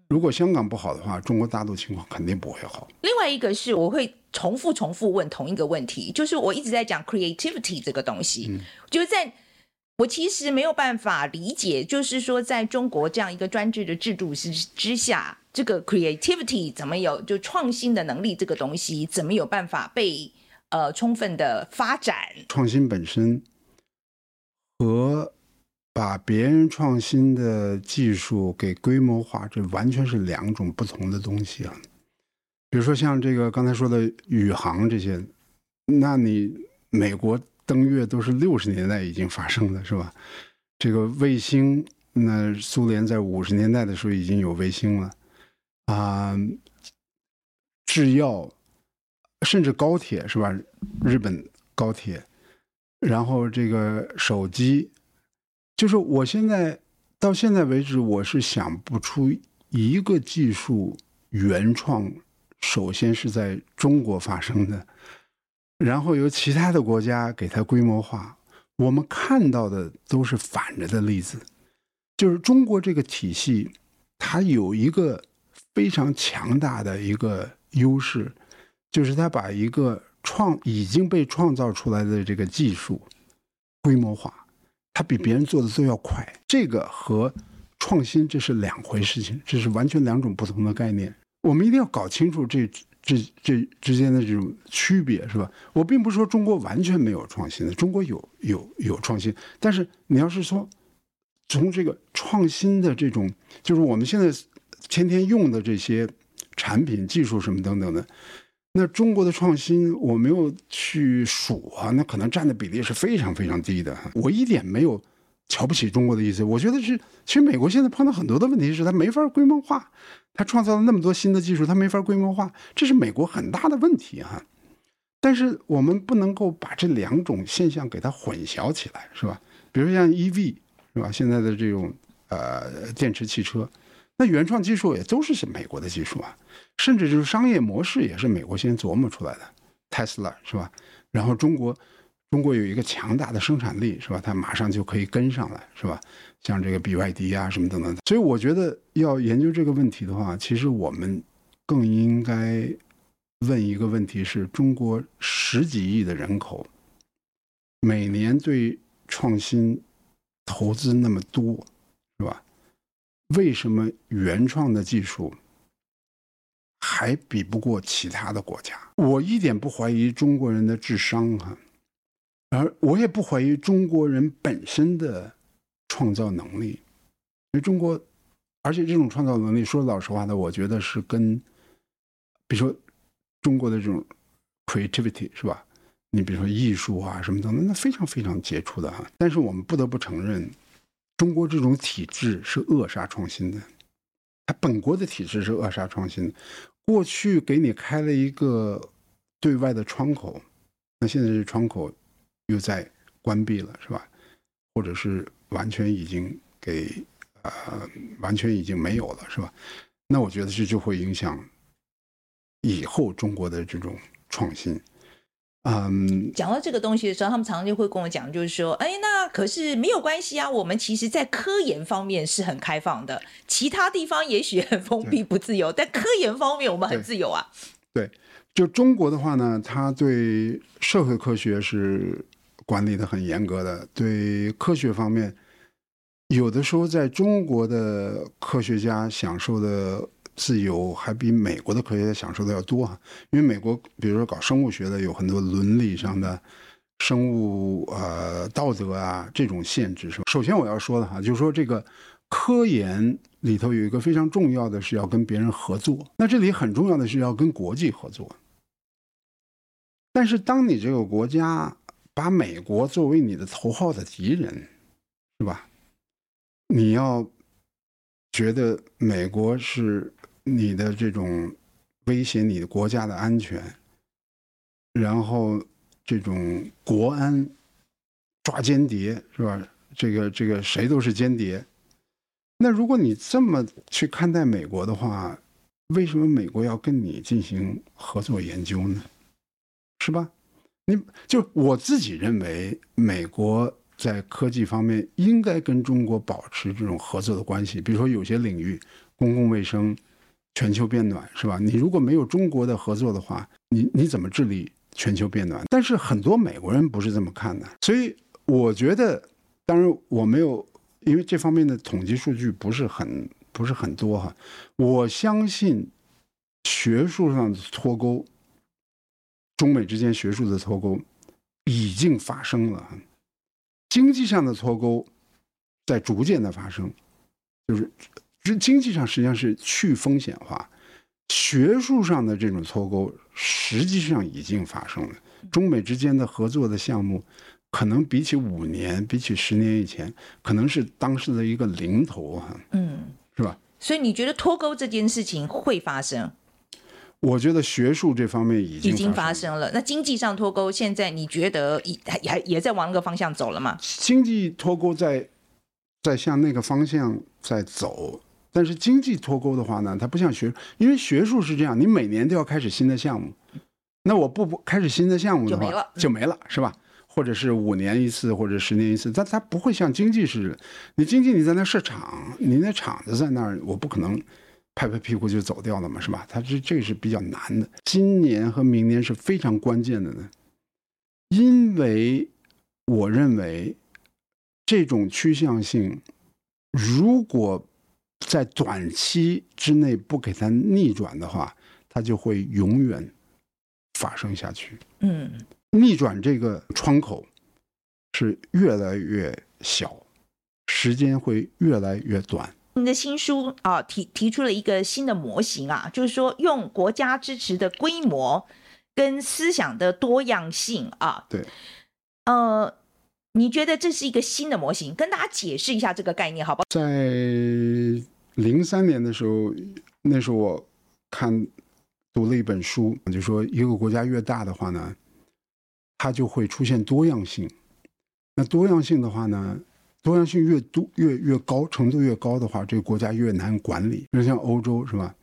如果香港不好的话，中国大陆情况肯定不会好。另外一个是，我会重复重复问同一个问题，就是我一直在讲 creativity 这个东西，嗯、就是在我其实没有办法理解，就是说在中国这样一个专制的制度之之下。这个 creativity 怎么有就创新的能力？这个东西怎么有办法被呃充分的发展？创新本身和把别人创新的技术给规模化，这完全是两种不同的东西啊。比如说像这个刚才说的宇航这些，那你美国登月都是六十年代已经发生的是吧？这个卫星，那苏联在五十年代的时候已经有卫星了啊，制药，甚至高铁是吧？日本高铁，然后这个手机，就是我现在到现在为止，我是想不出一个技术原创。首先是在中国发生的，然后由其他的国家给它规模化。我们看到的都是反着的例子，就是中国这个体系，它有一个非常强大的一个优势，就是它把一个创已经被创造出来的这个技术规模化，它比别人做的都要快。这个和创新这是两回事情，这是完全两种不同的概念。我们一定要搞清楚这这这之间的这种区别，是吧？我并不是说中国完全没有创新的，中国有有有创新，但是你要是说从这个创新的这种，就是我们现在天天用的这些产品、技术什么等等的，那中国的创新我没有去数啊，那可能占的比例是非常非常低的。我一点没有瞧不起中国的意思，我觉得是，其实美国现在碰到很多的问题是它没法规模化。它创造了那么多新的技术，它没法规模化，这是美国很大的问题啊。但是我们不能够把这两种现象给它混淆起来，是吧？比如像 EV，是吧？现在的这种呃电池汽车，那原创技术也都是美国的技术啊，甚至就是商业模式也是美国先琢磨出来的，Tesla 是吧？然后中国。中国有一个强大的生产力，是吧？它马上就可以跟上来，是吧？像这个 BYD 啊，什么等等。所以我觉得要研究这个问题的话，其实我们更应该问一个问题：是中国十几亿的人口，每年对创新投资那么多，是吧？为什么原创的技术还比不过其他的国家？我一点不怀疑中国人的智商，哈。而我也不怀疑中国人本身的创造能力，因为中国，而且这种创造能力，说老实话的，我觉得是跟，比如说中国的这种 creativity 是吧？你比如说艺术啊什么等等，那非常非常杰出的哈。但是我们不得不承认，中国这种体制是扼杀创新的，它本国的体制是扼杀创新的。过去给你开了一个对外的窗口，那现在这窗口。又在关闭了，是吧？或者是完全已经给呃，完全已经没有了，是吧？那我觉得这就会影响以后中国的这种创新。嗯，讲到这个东西的时候，他们常常就会跟我讲，就是说，哎，那可是没有关系啊，我们其实在科研方面是很开放的，其他地方也许很封闭不自由，但科研方面我们很自由啊。对，就中国的话呢，它对社会科学是。管理的很严格的，对科学方面，有的时候在中国的科学家享受的自由，还比美国的科学家享受的要多哈。因为美国，比如说搞生物学的，有很多伦理上的生物呃道德啊这种限制，是吧？首先我要说的哈，就是说这个科研里头有一个非常重要的是要跟别人合作，那这里很重要的是要跟国际合作。但是当你这个国家，把美国作为你的头号的敌人，是吧？你要觉得美国是你的这种威胁你的国家的安全，然后这种国安抓间谍，是吧？这个这个谁都是间谍。那如果你这么去看待美国的话，为什么美国要跟你进行合作研究呢？是吧？你就我自己认为，美国在科技方面应该跟中国保持这种合作的关系。比如说，有些领域，公共卫生、全球变暖，是吧？你如果没有中国的合作的话，你你怎么治理全球变暖？但是很多美国人不是这么看的，所以我觉得，当然我没有，因为这方面的统计数据不是很不是很多哈。我相信学术上的脱钩。中美之间学术的脱钩已经发生了，经济上的脱钩在逐渐的发生，就是经济上实际上是去风险化，学术上的这种脱钩，实际上已经发生了。中美之间的合作的项目，可能比起五年，比起十年以前，可能是当时的一个零头啊。嗯，是吧？所以你觉得脱钩这件事情会发生？我觉得学术这方面已经已经发生了。那经济上脱钩，现在你觉得也还也在往那个方向走了吗？经济脱钩在在向那个方向在走。但是经济脱钩的话呢，它不像学，因为学术是这样，你每年都要开始新的项目，那我不不开始新的项目的话就没了，就没了，是吧？或者是五年一次，或者十年一次，但它不会像经济似的，你经济你在那设厂，你那厂子在那儿，我不可能拍拍屁股就走掉了嘛，是吧？它这这个是比较难的。今年和明年是非常关键的呢，因为我认为这种趋向性如果。在短期之内不给它逆转的话，它就会永远发生下去。嗯，逆转这个窗口是越来越小，时间会越来越短。你的新书啊，提提出了一个新的模型啊，就是说用国家支持的规模跟思想的多样性啊。对，呃。你觉得这是一个新的模型？跟大家解释一下这个概念，好不好？在零三年的时候，那时候我看读了一本书，就说一个国家越大的话呢，它就会出现多样性。那多样性的话呢，多样性越多越越高，程度越高的话，这个国家越难管理。比如像欧洲是吧？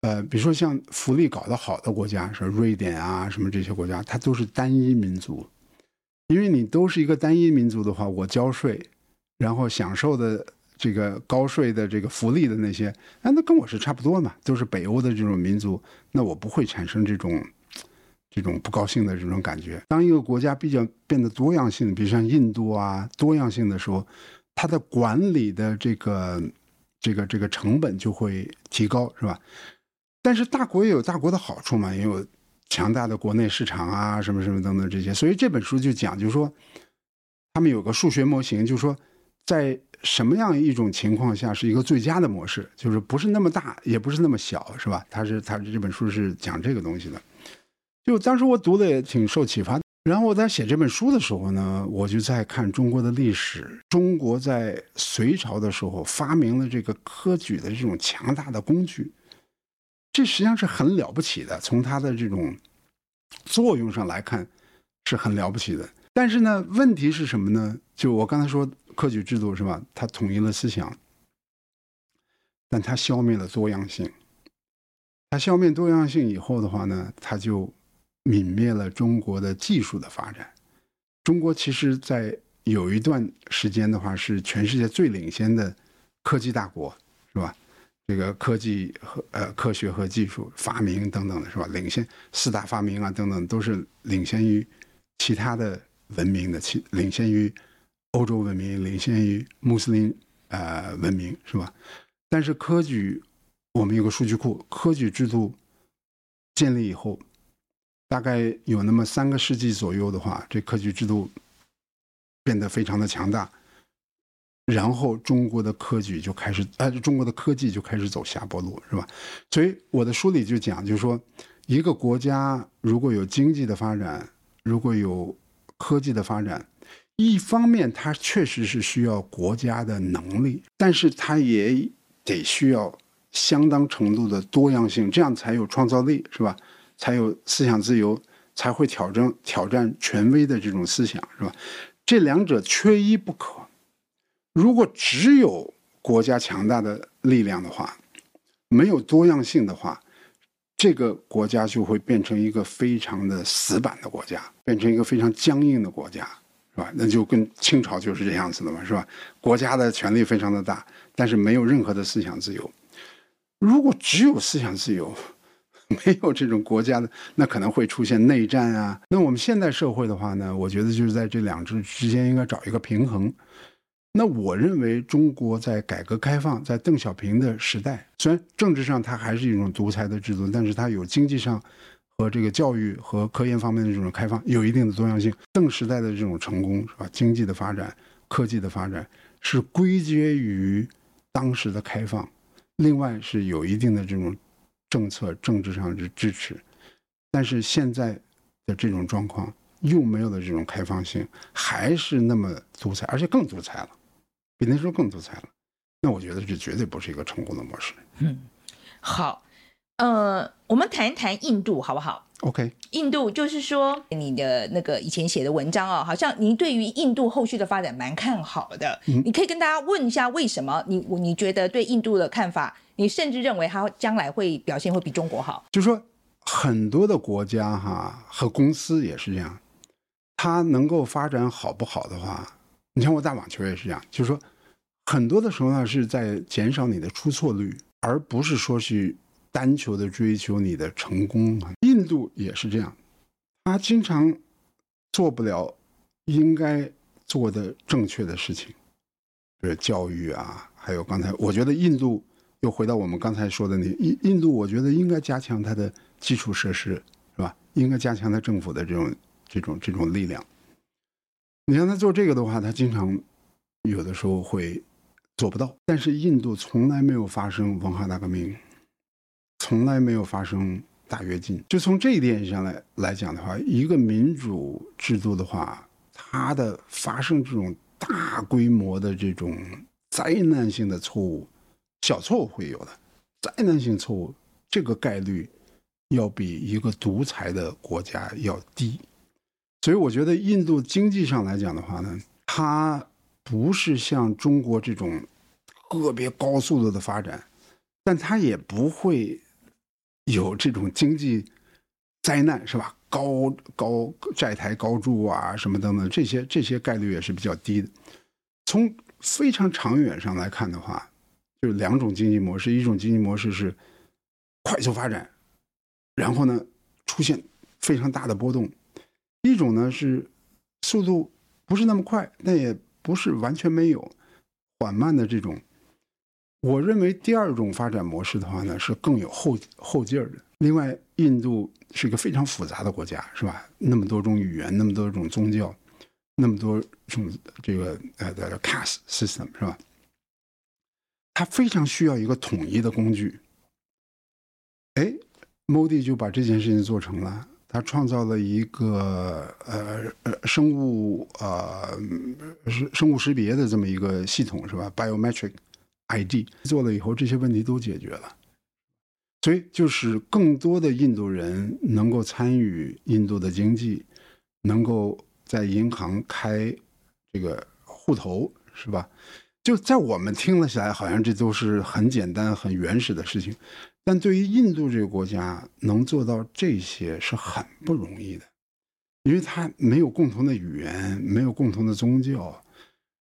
呃，比如说像福利搞得好的国家，是瑞典啊什么这些国家，它都是单一民族。因为你都是一个单一民族的话，我交税，然后享受的这个高税的这个福利的那些，那那跟我是差不多嘛，都是北欧的这种民族，那我不会产生这种这种不高兴的这种感觉。当一个国家比较变得多样性，比如像印度啊，多样性的时候，它的管理的这个这个这个成本就会提高，是吧？但是大国也有大国的好处嘛，也有。强大的国内市场啊，什么什么等等这些，所以这本书就讲，就是说，他们有个数学模型，就是说，在什么样一种情况下是一个最佳的模式，就是不是那么大，也不是那么小，是吧？他是他这本书是讲这个东西的。就当时我读的也挺受启发，然后我在写这本书的时候呢，我就在看中国的历史，中国在隋朝的时候发明了这个科举的这种强大的工具。这实际上是很了不起的，从它的这种作用上来看，是很了不起的。但是呢，问题是什么呢？就我刚才说，科举制度是吧？它统一了思想，但它消灭了多样性。它消灭多样性以后的话呢，它就泯灭了中国的技术的发展。中国其实，在有一段时间的话，是全世界最领先的科技大国，是吧？这个科技和呃科学和技术发明等等的是吧？领先四大发明啊等等都是领先于其他的文明的，其领先于欧洲文明，领先于穆斯林呃文明是吧？但是科举我们有个数据库，科举制度建立以后，大概有那么三个世纪左右的话，这科举制度变得非常的强大。然后中国的科举就开始，呃，中国的科技就开始走下坡路，是吧？所以我的书里就讲，就是说，一个国家如果有经济的发展，如果有科技的发展，一方面它确实是需要国家的能力，但是它也得需要相当程度的多样性，这样才有创造力，是吧？才有思想自由，才会挑战挑战权威的这种思想，是吧？这两者缺一不可。如果只有国家强大的力量的话，没有多样性的话，这个国家就会变成一个非常的死板的国家，变成一个非常僵硬的国家，是吧？那就跟清朝就是这样子的嘛，是吧？国家的权力非常的大，但是没有任何的思想自由。如果只有思想自由，没有这种国家的，那可能会出现内战啊。那我们现代社会的话呢，我觉得就是在这两者之间应该找一个平衡。那我认为，中国在改革开放，在邓小平的时代，虽然政治上它还是一种独裁的制度，但是它有经济上和这个教育和科研方面的这种开放，有一定的多样性。邓时代的这种成功，是吧？经济的发展、科技的发展，是归结于当时的开放，另外是有一定的这种政策、政治上的支持，但是现在的这种状况又没有了这种开放性，还是那么独裁，而且更独裁了，比那时候更独裁了。那我觉得这绝对不是一个成功的模式。嗯，好，呃，我们谈一谈印度好不好？OK，印度就是说你的那个以前写的文章啊、哦，好像您对于印度后续的发展蛮看好的。嗯，你可以跟大家问一下为什么？你你觉得对印度的看法？你甚至认为它将来会表现会比中国好？就是说，很多的国家哈和公司也是这样，它能够发展好不好的话，你像我打网球也是这样，就是说，很多的时候呢是在减少你的出错率，而不是说是单求的追求你的成功。印度也是这样，他经常做不了应该做的正确的事情，比如教育啊，还有刚才我觉得印度。又回到我们刚才说的那印印度，我觉得应该加强它的基础设施，是吧？应该加强它政府的这种这种这种力量。你让他做这个的话，他经常有的时候会做不到。但是印度从来没有发生文化大革命，从来没有发生大跃进。就从这一点上来来讲的话，一个民主制度的话，它的发生这种大规模的这种灾难性的错误。小错误会有的，灾难性错误这个概率要比一个独裁的国家要低，所以我觉得印度经济上来讲的话呢，它不是像中国这种特别高速度的发展，但它也不会有这种经济灾难，是吧？高高债台高筑啊，什么等等，这些这些概率也是比较低的。从非常长远上来看的话。就是两种经济模式，一种经济模式是快速发展，然后呢出现非常大的波动；一种呢是速度不是那么快，但也不是完全没有，缓慢的这种。我认为第二种发展模式的话呢是更有后后劲儿的。另外，印度是一个非常复杂的国家，是吧？那么多种语言，那么多种宗教，那么多种这个呃的 caste system，是吧？他非常需要一个统一的工具，哎，Modi 就把这件事情做成了。他创造了一个呃呃生物呃生生物识别的这么一个系统，是吧？Biometric ID 做了以后，这些问题都解决了。所以就是更多的印度人能够参与印度的经济，能够在银行开这个户头，是吧？就在我们听了起来，好像这都是很简单、很原始的事情，但对于印度这个国家，能做到这些是很不容易的，因为它没有共同的语言，没有共同的宗教，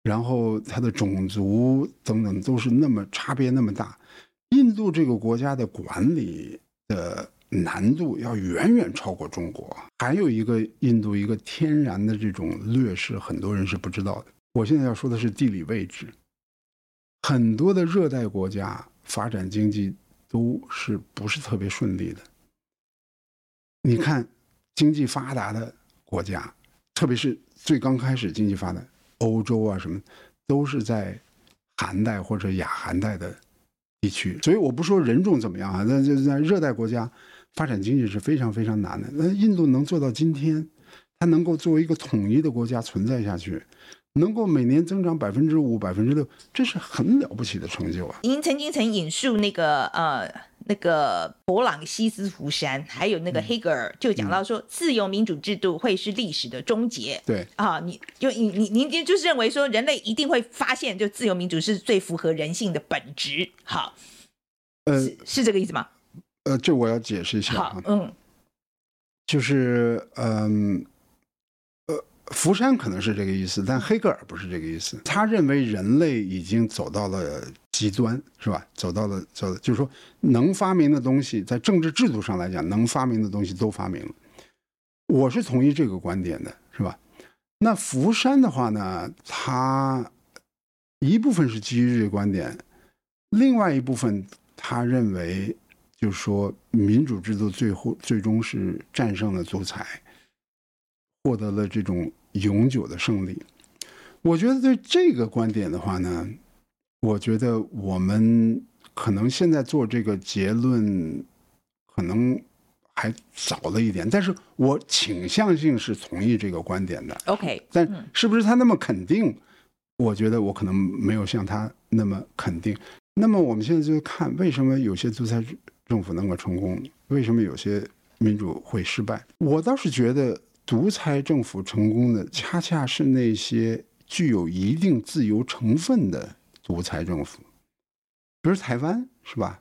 然后它的种族等等都是那么差别那么大。印度这个国家的管理的难度要远远超过中国。还有一个印度一个天然的这种劣势，很多人是不知道的。我现在要说的是地理位置。很多的热带国家发展经济都是不是特别顺利的。你看，经济发达的国家，特别是最刚开始经济发达，欧洲啊什么，都是在寒带或者亚寒带的地区。所以我不说人种怎么样啊，那就在热带国家发展经济是非常非常难的。那印度能做到今天，它能够作为一个统一的国家存在下去。能够每年增长百分之五、百分之六，这是很了不起的成就啊！您曾经曾引述那个呃那个勃朗西斯福山，还有那个黑格尔，就讲到说，自由民主制度会是历史的终结。对啊，你就你你您就是认为说，人类一定会发现，就自由民主是最符合人性的本质。好，呃，是是这个意思吗？呃，这我要解释一下好，嗯，就是嗯。福山可能是这个意思，但黑格尔不是这个意思。他认为人类已经走到了极端，是吧？走到了，走，就是说，能发明的东西，在政治制度上来讲，能发明的东西都发明了。我是同意这个观点的，是吧？那福山的话呢，他一部分是基于这个观点，另外一部分他认为，就是说，民主制度最后最终是战胜了独裁。获得了这种永久的胜利，我觉得对这个观点的话呢，我觉得我们可能现在做这个结论可能还早了一点，但是我倾向性是同意这个观点的。OK，但是不是他那么肯定？我觉得我可能没有像他那么肯定。那么我们现在就看为什么有些独裁政府能够成功，为什么有些民主会失败？我倒是觉得独裁政府成功的恰恰是那些具有一定自由成分的独裁政府，比如台湾是吧？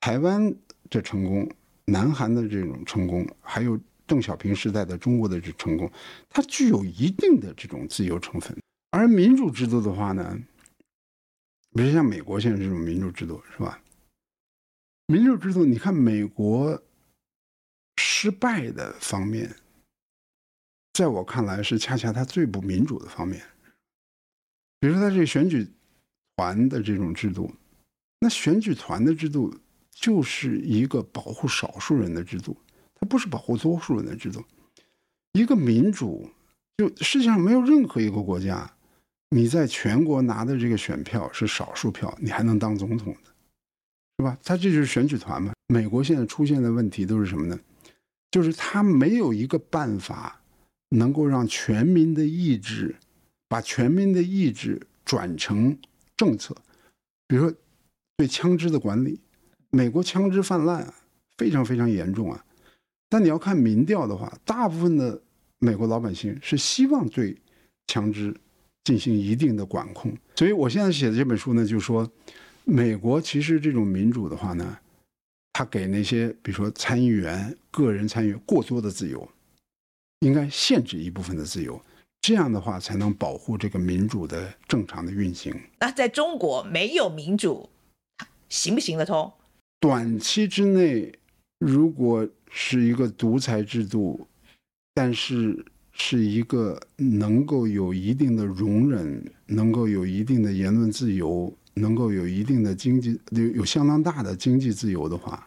台湾的成功，南韩的这种成功，还有邓小平时代的中国的这成功，它具有一定的这种自由成分。而民主制度的话呢，比如像美国现在这种民主制度是吧？民主制度，你看美国失败的方面，在我看来是恰恰它最不民主的方面。比如说它这个选举团的这种制度，那选举团的制度就是一个保护少数人的制度，它不是保护多数人的制度。一个民主，就世界上没有任何一个国家。你在全国拿的这个选票是少数票，你还能当总统的，是吧？他这就是选举团嘛。美国现在出现的问题都是什么呢？就是他没有一个办法能够让全民的意志，把全民的意志转成政策。比如说对枪支的管理，美国枪支泛滥，非常非常严重啊。但你要看民调的话，大部分的美国老百姓是希望对枪支。进行一定的管控，所以我现在写的这本书呢，就说，美国其实这种民主的话呢，他给那些比如说参议员个人参与过多的自由，应该限制一部分的自由，这样的话才能保护这个民主的正常的运行。那在中国没有民主，行不行得通？短期之内，如果是一个独裁制度，但是。是一个能够有一定的容忍，能够有一定的言论自由，能够有一定的经济有有相当大的经济自由的话，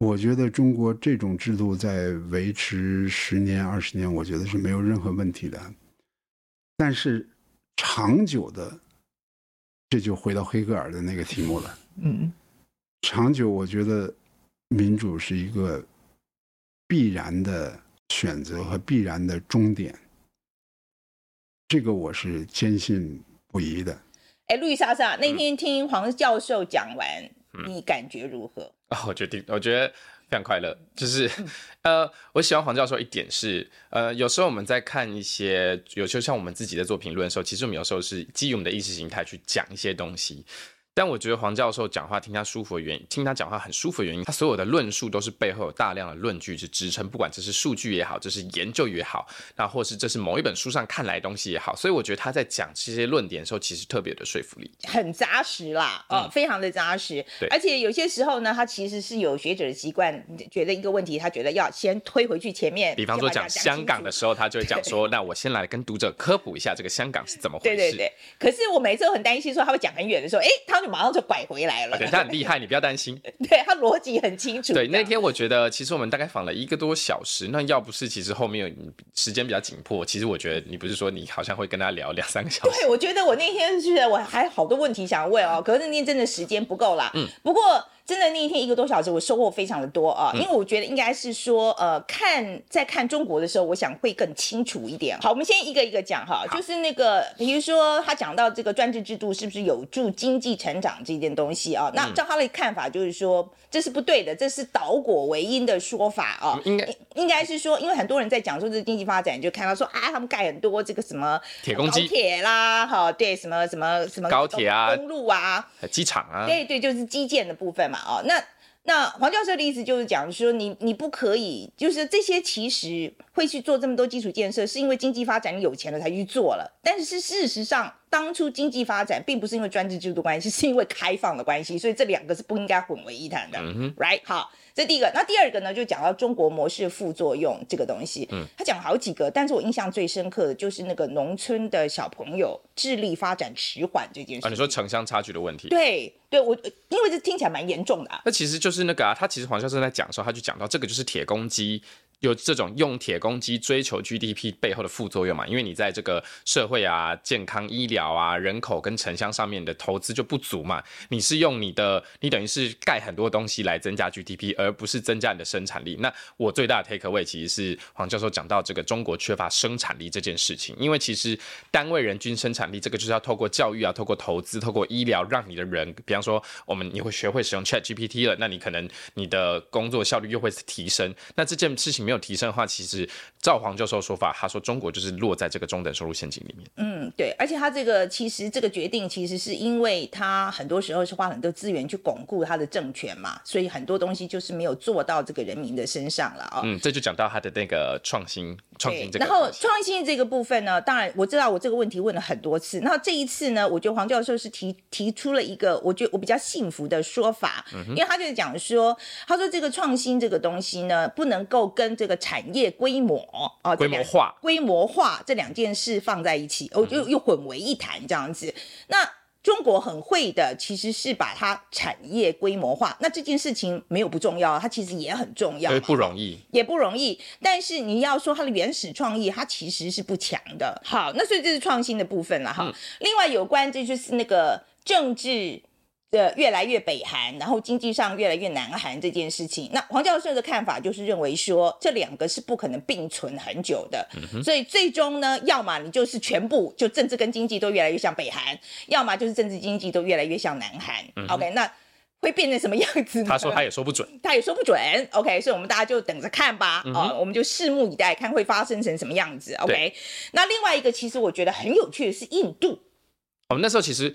我觉得中国这种制度在维持十年二十年，我觉得是没有任何问题的。但是长久的，这就回到黑格尔的那个题目了。嗯，长久，我觉得民主是一个必然的。选择和必然的终点，这个我是坚信不疑的。哎，陆莎莎，那天听黄教授讲完，嗯、你感觉如何？啊、哦，我决定，我觉得非常快乐。就是，呃，我喜欢黄教授一点是，呃，有时候我们在看一些，有时候像我们自己在做评论的时候，其实我们有时候是基于我们的意识形态去讲一些东西。但我觉得黄教授讲话听他舒服的原因，听他讲话很舒服的原因，他所有的论述都是背后有大量的论据去支撑，不管这是数据也好，这是研究也好，那或是这是某一本书上看来的东西也好，所以我觉得他在讲这些论点的时候，其实特别的说服力，很扎实啦，啊，嗯、非常的扎实。对，而且有些时候呢，他其实是有学者的习惯，觉得一个问题，他觉得要先推回去前面。比方说讲香港的时候，他就会讲说，那我先来跟读者科普一下这个香港是怎么回事。对对对。可是我每次都很担心说他会讲很远的时候，哎，他就马上就拐回。来了，对，他很厉害，你不要担心。对，他逻辑很清楚。对，那天我觉得其实我们大概访了一个多小时，那要不是其实后面有时间比较紧迫，其实我觉得你不是说你好像会跟他聊两三个小时。对，我觉得我那天是我还好多问题想问哦，可是那天真的时间不够啦。嗯，不过。真的那一天一个多小时，我收获非常的多啊！因为我觉得应该是说，呃，看在看中国的时候，我想会更清楚一点。好，我们先一个一个讲哈，就是那个，比如说他讲到这个专制制度是不是有助经济成长这件东西啊？那照他的看法就是说，这是不对的，这是倒果为因的说法啊。应该应该是说，因为很多人在讲说这经济发展，就看到说啊，他们盖很多这个什么铁公鸡、高铁啦，哈，对，什么什么什么高铁啊、公路啊、机场啊，对对，就是基建的部分嘛。哦，那那黄教授的意思就是讲说你，你你不可以，就是这些其实会去做这么多基础建设，是因为经济发展你有钱了才去做了。但是事实上，当初经济发展并不是因为专制制度关系，是因为开放的关系，所以这两个是不应该混为一谈的。嗯哼，right？好，这第一个。那第二个呢，就讲到中国模式副作用这个东西。嗯，他讲了好几个，但是我印象最深刻的就是那个农村的小朋友智力发展迟缓这件事。啊，你说城乡差距的问题？对。对我，因为这听起来蛮严重的啊。那其实就是那个啊，他其实黄教授在讲的时候，他就讲到这个就是铁公鸡有这种用铁公鸡追求 GDP 背后的副作用嘛？因为你在这个社会啊、健康医疗啊、人口跟城乡上面的投资就不足嘛。你是用你的，你等于是盖很多东西来增加 GDP，而不是增加你的生产力。那我最大的 take away 其实是黄教授讲到这个中国缺乏生产力这件事情。因为其实单位人均生产力这个就是要透过教育啊、透过投资、透过医疗，让你的人，比方说我们你会学会使用 Chat GPT 了，那你可能你的工作效率又会提升。那这件事情。没有提升的话，其实照黄教授说法，他说中国就是落在这个中等收入陷阱里面。嗯，对，而且他这个其实这个决定，其实是因为他很多时候是花很多资源去巩固他的政权嘛，所以很多东西就是没有做到这个人民的身上了啊、哦。嗯，这就讲到他的那个创新，创新这个。然后创新这个部分呢，当然我知道我这个问题问了很多次，那这一次呢，我觉得黄教授是提提出了一个我觉得我比较幸福的说法，嗯、因为他就是讲说，他说这个创新这个东西呢，不能够跟这个产业规模啊，规模化，规模化这两件事放在一起，哦，又又混为一谈这样子。嗯、那中国很会的，其实是把它产业规模化。那这件事情没有不重要，它其实也很重要，不容易，也不容易。但是你要说它的原始创意，它其实是不强的。好，那所以这是创新的部分了哈。嗯、另外有关这就是那个政治。的越来越北韩，然后经济上越来越南韩这件事情，那黄教授的看法就是认为说，这两个是不可能并存很久的，嗯、所以最终呢，要么你就是全部就政治跟经济都越来越像北韩，要么就是政治经济都越来越像南韩。嗯、OK，那会变成什么样子呢？他说他也说不准，他也说不准。OK，所以我们大家就等着看吧。嗯、哼哦，我们就拭目以待，看会发生成什么样子。OK，那另外一个其实我觉得很有趣的是印度。哦、那时候其实。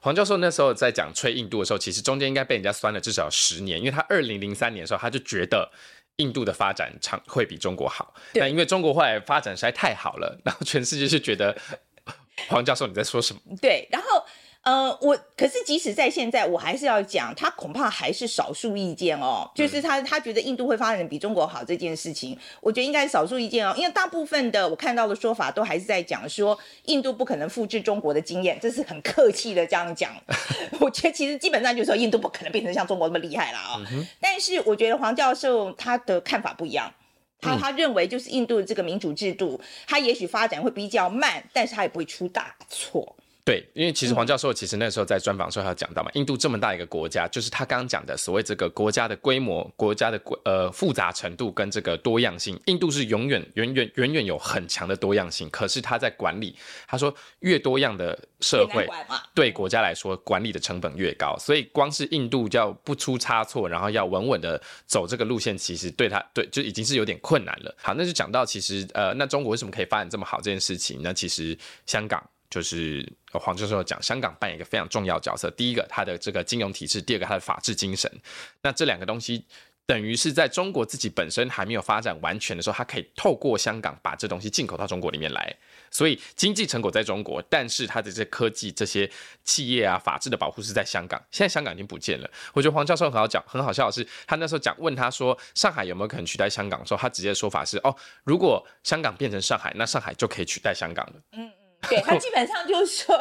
黄教授那时候在讲吹印度的时候，其实中间应该被人家酸了至少十年，因为他二零零三年的时候他就觉得印度的发展长会比中国好，那因为中国后来发展实在太好了，然后全世界就觉得 黄教授你在说什么？对，然后。呃，我可是即使在现在，我还是要讲，他恐怕还是少数意见哦。就是他他觉得印度会发展比中国好这件事情，我觉得应该是少数意见哦。因为大部分的我看到的说法都还是在讲说，印度不可能复制中国的经验，这是很客气的这样讲。我觉得其实基本上就是说，印度不可能变成像中国那么厉害了啊、哦。嗯、但是我觉得黄教授他的看法不一样，他他认为就是印度的这个民主制度，他也许发展会比较慢，但是他也不会出大错。对，因为其实黄教授其实那时候在专访的时候，他讲到嘛，印度这么大一个国家，就是他刚刚讲的所谓这个国家的规模、国家的呃复杂程度跟这个多样性，印度是永远远远远远有很强的多样性。可是他在管理，他说越多样的社会，对国家来说管理的成本越高。所以光是印度要不出差错，然后要稳稳的走这个路线，其实对他对就已经是有点困难了。好，那就讲到其实呃，那中国为什么可以发展这么好这件事情？那其实香港。就是黄教授讲，香港扮演一个非常重要角色。第一个，它的这个金融体制；第二个，它的法治精神。那这两个东西，等于是在中国自己本身还没有发展完全的时候，它可以透过香港把这东西进口到中国里面来。所以经济成果在中国，但是它的这科技、这些企业啊、法治的保护是在香港。现在香港已经不见了。我觉得黄教授很好讲，很好笑的是，他那时候讲问他说，上海有没有可能取代香港的时候，他直接的说法是：哦，如果香港变成上海，那上海就可以取代香港了。嗯。对，他基本上就是说，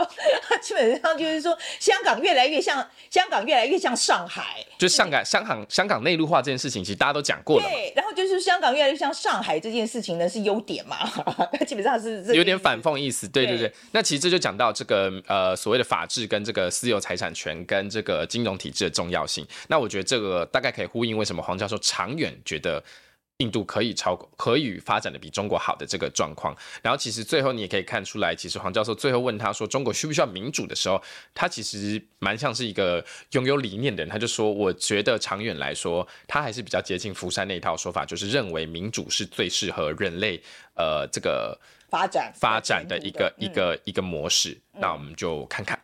他基本上就是说，香港越来越像香港，越来越像上海。就香港、香港、香港内陆化这件事情，其实大家都讲过了。对，然后就是香港越来越像上海这件事情呢，是优点嘛？他基本上是有点反讽意思。对对对，对那其实这就讲到这个呃所谓的法治跟这个私有财产权跟这个金融体制的重要性。那我觉得这个大概可以呼应为什么黄教授长远觉得。印度可以超过可以发展的比中国好的这个状况，然后其实最后你也可以看出来，其实黄教授最后问他说中国需不需要民主的时候，他其实蛮像是一个拥有理念的人，他就说我觉得长远来说，他还是比较接近福山那一套说法，就是认为民主是最适合人类呃这个发展发展的一个一个一个模式，那我们就看看。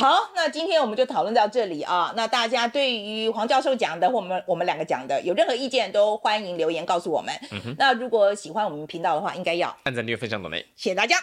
好，那今天我们就讨论到这里啊。那大家对于黄教授讲的或我们我们两个讲的有任何意见，都欢迎留言告诉我们。嗯。那如果喜欢我们频道的话，应该要按赞、订阅、分享、抖内。谢谢大家。